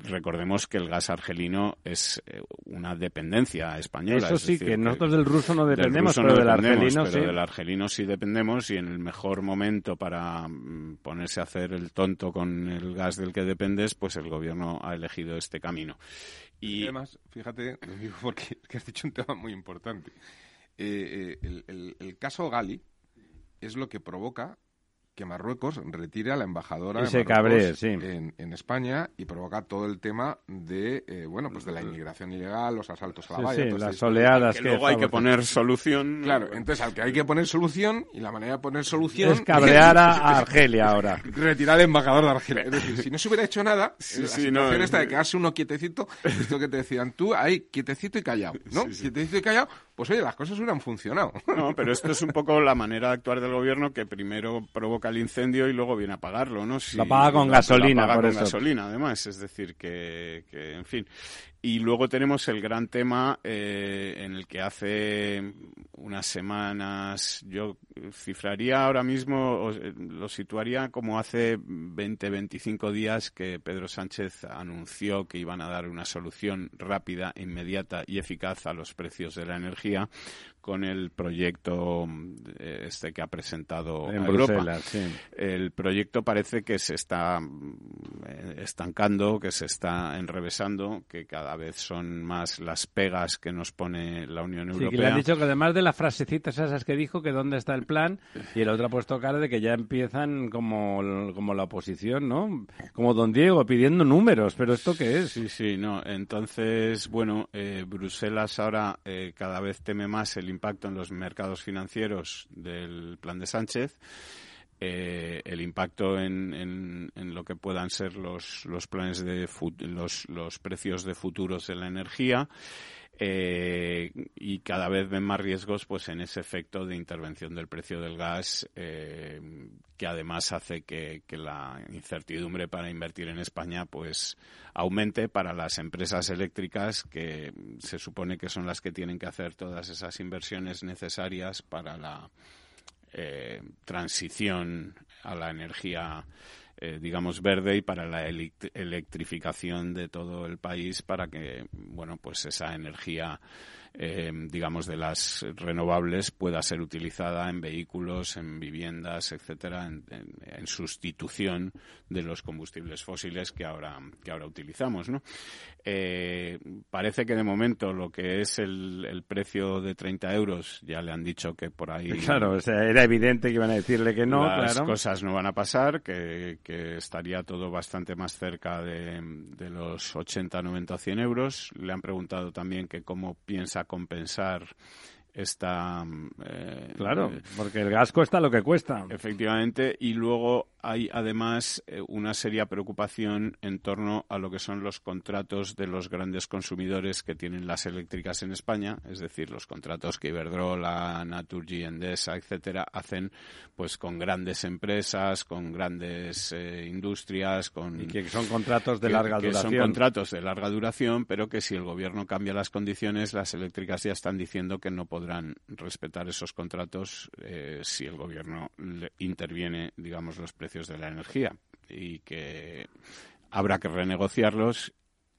recordemos que el gas argelino es una dependencia española eso sí que nosotros del ruso no dependemos pero del argelino pero del argelino sí dependemos y en el mejor momento para mm, ponerse a hacer el tonto con el gas del que dependes pues el gobierno ha elegido este camino y además, fíjate, porque has dicho un tema muy importante. Eh, eh, el, caso Gali es lo que provoca que Marruecos retire a la embajadora en, España y provoca todo el tema de eh, bueno pues de la inmigración ilegal, los asaltos a la valla, las oleadas que, luego hay que poner solución. Claro, entonces al que hay que poner solución y la manera de poner solución es cabrear a Argelia ahora. Retirar al embajador de Argelia. Es decir, si no se hubiera hecho nada, la situación esta de quedarse uno quietecito, esto que te decían tú, ahí quietecito y callado, ¿no? Quietecito y callado, pues oye, las cosas hubieran funcionado. No, pero esto es un poco la manera de actuar del gobierno que primero provoca el incendio y luego viene a apagarlo, ¿no? Si, lo apaga con gasolina, lo apaga con gasolina, además. Es decir, que, que, en fin. Y luego tenemos el gran tema eh, en el que hace unas semanas, yo cifraría ahora mismo, eh, lo situaría como hace 20, 25 días que Pedro Sánchez anunció que iban a dar una solución rápida, inmediata y eficaz a los precios de la energía con el proyecto eh, este que ha presentado en Europa. Sí. El proyecto parece que se está estancando, que se está enrevesando, que cada vez son más las pegas que nos pone la Unión Europea. Sí, que le han dicho que además de las frasecitas esas que dijo, que dónde está el plan, y el otro ha puesto cara de que ya empiezan como, como la oposición, ¿no? Como don Diego, pidiendo números, pero ¿esto qué es? Sí, sí, no. Entonces, bueno, eh, Bruselas ahora cada vez teme más el impacto en los mercados financieros del plan de Sánchez. Eh, el impacto en, en, lo que puedan ser los, los planes de los, los precios de futuros de la energía eh, y cada vez ven más riesgos pues en ese efecto de intervención del precio del gas eh, que además hace que, la incertidumbre para invertir en España pues aumente para las empresas eléctricas que se supone que son las que tienen que hacer todas esas inversiones necesarias para la eh, transición a la energía eh, digamos, verde y para la electrificación de todo el país para que, bueno, pues esa energía eh, digamos, de las renovables pueda ser utilizada en vehículos, en viviendas, etcétera, en, sustitución de los combustibles fósiles que ahora, que ahora utilizamos, ¿no? Eh, parece que de momento lo que es el, precio de 30 euros, ya le han dicho que por ahí... Claro, o sea, era evidente que iban a decirle que no, las cosas no van a pasar, que, estaría todo bastante más cerca de, de los 80, 90, 100 euros. Le han preguntado también que cómo piensa compensar esta... Eh, claro, eh, porque el gas cuesta lo que cuesta. Efectivamente, y luego hay además eh, una seria preocupación en torno a lo que son los contratos de los grandes consumidores que tienen las eléctricas en España, es decir, los contratos que Iberdrola, Naturgy, Endesa, etcétera, hacen pues con grandes empresas, con grandes eh, industrias, con y que son contratos de larga duración. Son contratos de larga duración, pero que si el gobierno cambia las condiciones, las eléctricas ya están diciendo que no podrán respetar esos contratos eh, si el gobierno interviene, digamos, los precios de la energía y que habrá que renegociarlos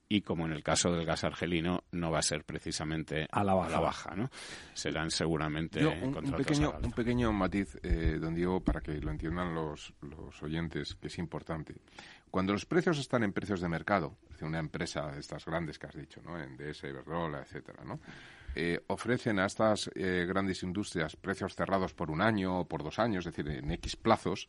y como en el caso del gas argelino no va a ser precisamente a la baja, ¿no? Serán seguramente un, pequeño, un pequeño matiz, eh, don Diego, para que lo entiendan los, los oyentes, que es importante. Cuando los precios están en precios de mercado, una empresa de estas grandes que has dicho, ¿no? DS, Iberdrola, etcétera, ¿no? Eh, ofrecen a estas eh, grandes industrias precios cerrados por un año o por dos años, es decir, en X plazos,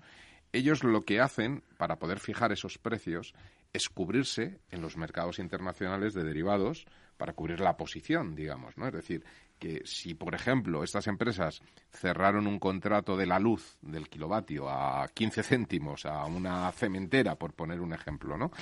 ellos lo que hacen para poder fijar esos precios es cubrirse en los mercados internacionales de derivados para cubrir la posición, digamos, ¿no? Es decir, que si, por ejemplo, estas empresas cerraron un contrato de la luz del kilovatio a 15 céntimos a una cementera, por poner un ejemplo, ¿no?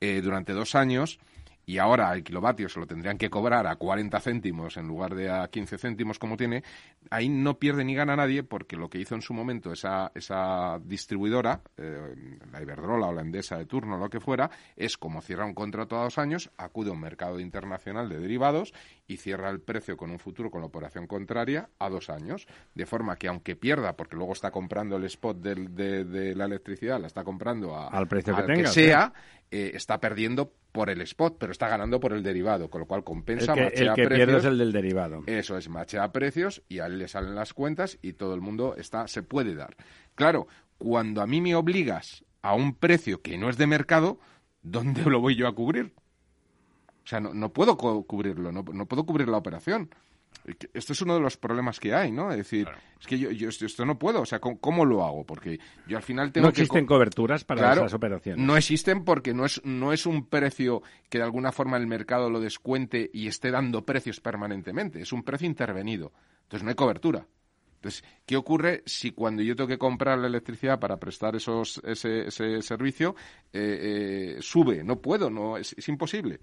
Eh, durante dos años, y ahora el kilovatio se lo tendrían que cobrar a 40 céntimos en lugar de a 15 céntimos como tiene, ahí no pierde ni gana nadie porque lo que hizo en su momento esa, esa distribuidora, eh, la Iberdrola o la Endesa de turno, lo que fuera, es como cierra un contrato a dos años, acude a un mercado internacional de derivados y cierra el precio con un futuro con la operación contraria a dos años. De forma que aunque pierda, porque luego está comprando el spot de, la electricidad, la está comprando al precio que, tenga, sea, eh, está perdiendo por el spot, pero está ganando por el derivado, con lo cual compensa, el que, el que pierde es el del derivado. Eso es, machea precios y a él le salen las cuentas y todo el mundo está, se puede dar. Claro, cuando a mí me obligas a un precio que no es de mercado, ¿dónde lo voy yo a cubrir? O sea, no, no puedo cubrirlo, no, no puedo cubrir la operación. Esto es uno de los problemas que hay, ¿no? Es decir, es que yo, yo, esto no puedo, o sea, ¿cómo, lo hago? Porque yo al final tengo no existen coberturas para esas operaciones. No existen porque no es, no es un precio que de alguna forma el mercado lo descuente y esté dando precios permanentemente, es un precio intervenido. Entonces no hay cobertura. Entonces, ¿qué ocurre si cuando yo tengo que comprar la electricidad para prestar esos, ese, ese servicio eh, eh, sube? No puedo, no es imposible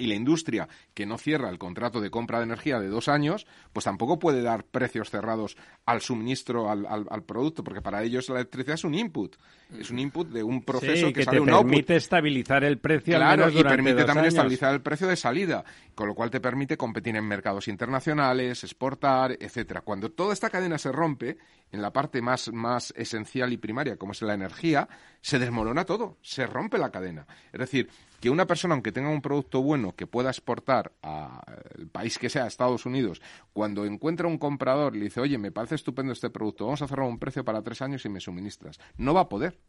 y la industria que no cierra el contrato de compra de energía de dos años, pues tampoco puede dar precios cerrados al suministro, al, producto, porque para ellos la electricidad es un input, es un input de un proceso que, que, sale te permite estabilizar el precio. Claro, y permite también estabilizar el precio de salida, con lo cual te permite competir en mercados internacionales, exportar, etcétera. Cuando toda esta cadena se rompe, en la parte más, más esencial y primaria, como es la energía, se desmorona todo, se rompe la cadena. Es decir, que una persona, aunque tenga un producto bueno que pueda exportar al país que sea, Estados Unidos, cuando encuentra un comprador y le dice, oye, me parece estupendo este producto, vamos a cerrar un precio para tres años y me suministras, no va a poder.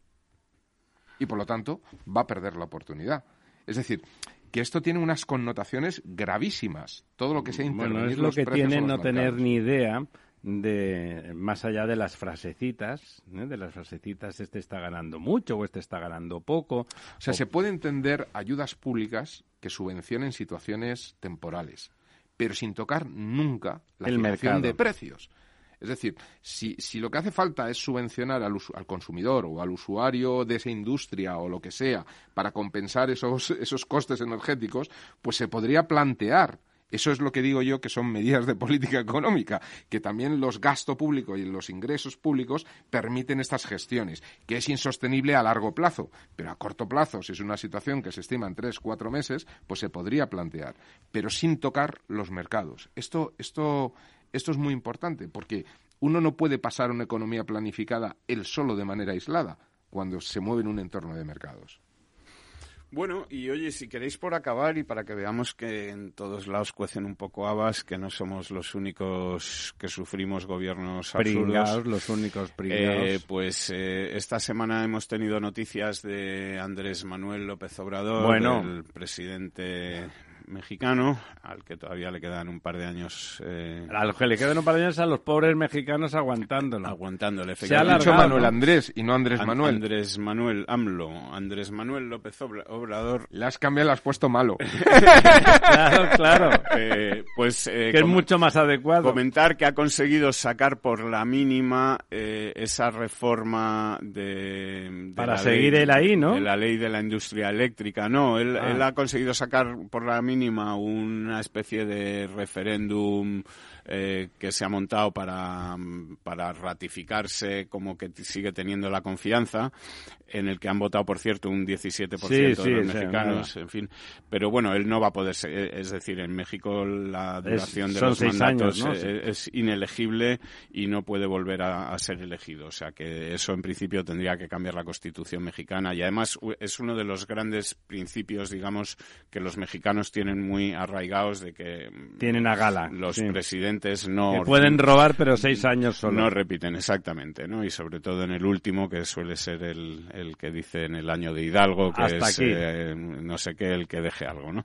Y por lo tanto, va a perder la oportunidad. Es decir, que esto tiene unas connotaciones gravísimas. Todo lo que sea intervenir bueno, es lo que tiene no tener ni idea de más allá de las frasecitas, ¿eh? de las frasecitas este está ganando mucho o este está ganando poco. O sea, se puede entender ayudas públicas que subvencionen situaciones temporales, pero sin tocar nunca la el de precios. Es decir, si, si lo que hace falta es subvencionar al, consumidor o al usuario de esa industria o lo que sea para compensar esos, esos costes energéticos, pues se podría plantear eso es lo que digo yo que son medidas de política económica, que también los gastos públicos y los ingresos públicos permiten estas gestiones, que es insostenible a largo plazo, pero a corto plazo, si es una situación que se estima en tres, cuatro meses, pues se podría plantear, pero sin tocar los mercados. Esto, esto, esto es muy importante, porque uno no puede pasar una economía planificada él solo de manera aislada cuando se mueve en un entorno de mercados. Bueno, y oye, si queréis por acabar y para que veamos que en todos lados cuecen un poco habas, que no somos los únicos que sufrimos gobiernos absurdos. los únicos pringados. Eh, pues eh, esta semana hemos tenido noticias de Andrés Manuel López Obrador, bueno. el presidente mexicano, al que todavía le quedan un par de años. Eh, al que le quedan un par de años a los pobres mexicanos aguantándolo. Aguantándole, Se ha dicho Manuel Andrés y no Andrés An Manuel. Andrés Manuel AMLO. Andrés Manuel López Obrador. Le has cambiado, le has puesto malo. claro, claro. Eh, pues, eh, que es mucho más adecuado. Comentar que ha conseguido sacar por la mínima eh, esa reforma de. de Para la seguir ley, él ahí, ¿no? De la ley de la industria eléctrica. No, él, Ah. él ha conseguido sacar por la mínima una especie de referéndum eh, que se ha montado para, para ratificarse como que sigue teniendo la confianza, en el que han votado, por cierto, un 17% Sí, de los sí, mexicanos, en fin. Pero bueno, él no va a poder ser, eh, es decir, en México la duración de los mandatos años, ¿no? eh, es inelegible y no puede volver a, a ser elegido. O sea que eso en principio tendría que cambiar la Constitución mexicana y además es uno de los grandes principios, digamos, que los mexicanos tienen muy arraigados de que Tienen a gala. los sí. presidentes no Que pueden robar, pero seis años solo. no repiten exactamente, ¿no? Y sobre todo en el último, que suele ser el, el que dice en el año de Hidalgo, que Hasta es eh, no sé qué, el que deje algo, ¿no?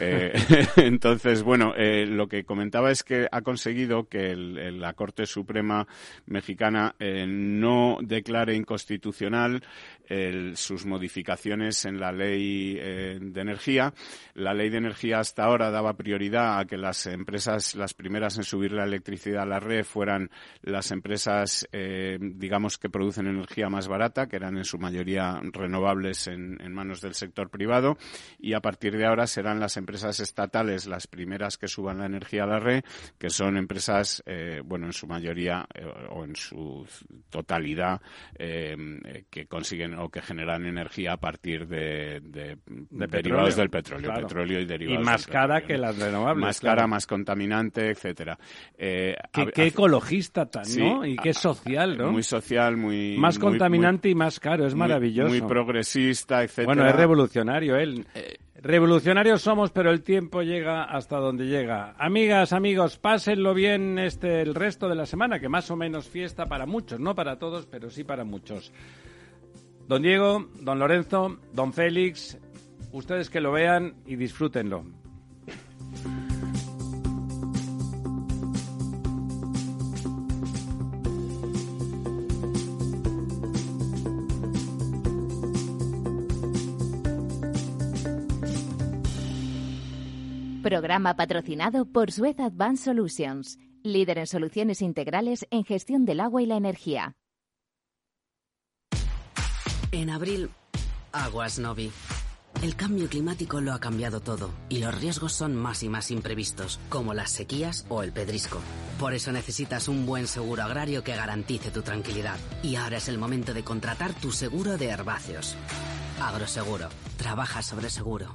Eh, entonces, bueno, eh, lo que comentaba es que ha conseguido que el- la Corte Suprema mexicana no declare inconstitucional el- sus modificaciones en la ley eh, de energía. La ley de energía hasta ahora daba prioridad a que las empresas, las primeras en subir la electricidad a la red, fueran las empresas, eh, digamos, que producen energía más barata, que eran en su mayoría renovables en, en manos del sector privado, y a partir de ahora serán las empresas estatales las primeras que suban la energía a la red, que son empresas, eh, bueno, en su mayoría eh, o en su totalidad, que consiguen o que generan energía a partir de, de derivados petróleo, del petróleo, claro. petróleo y derivados. Y más cara petróleo, que ¿no? las renovables. Más claro. cara, más contaminante, etcétera. Eh, Qué, a- qué a- ecologista tan, Sí, ¿no? Y qué a- social, ¿no? Muy social, muy... más muy- contaminante y más caro, es muy- maravilloso. Muy progresista, etcétera. Bueno, es revolucionario él. Eh, Revolucionarios somos, pero el tiempo llega hasta donde llega. Amigas, amigos, pásenlo bien este el resto de la semana, que más o menos fiesta para muchos, no para todos, pero sí para muchos. Don Diego, don Lorenzo, don Félix, ustedes que lo vean y disfrútenlo. Programa patrocinado por Suez Advanced Solutions, líder en soluciones integrales en gestión del agua y la energía. En abril, aguas Novi. El cambio climático lo ha cambiado todo y los riesgos son más y más imprevistos, como las sequías o el pedrisco. Por eso necesitas un buen seguro agrario que garantice tu tranquilidad. Y ahora es el momento de contratar tu seguro de herbáceos. Agroseguro. Trabaja sobre seguro.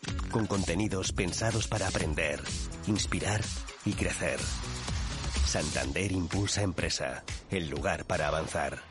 con contenidos pensados para aprender, inspirar y crecer. Santander Impulsa Empresa, el lugar para avanzar.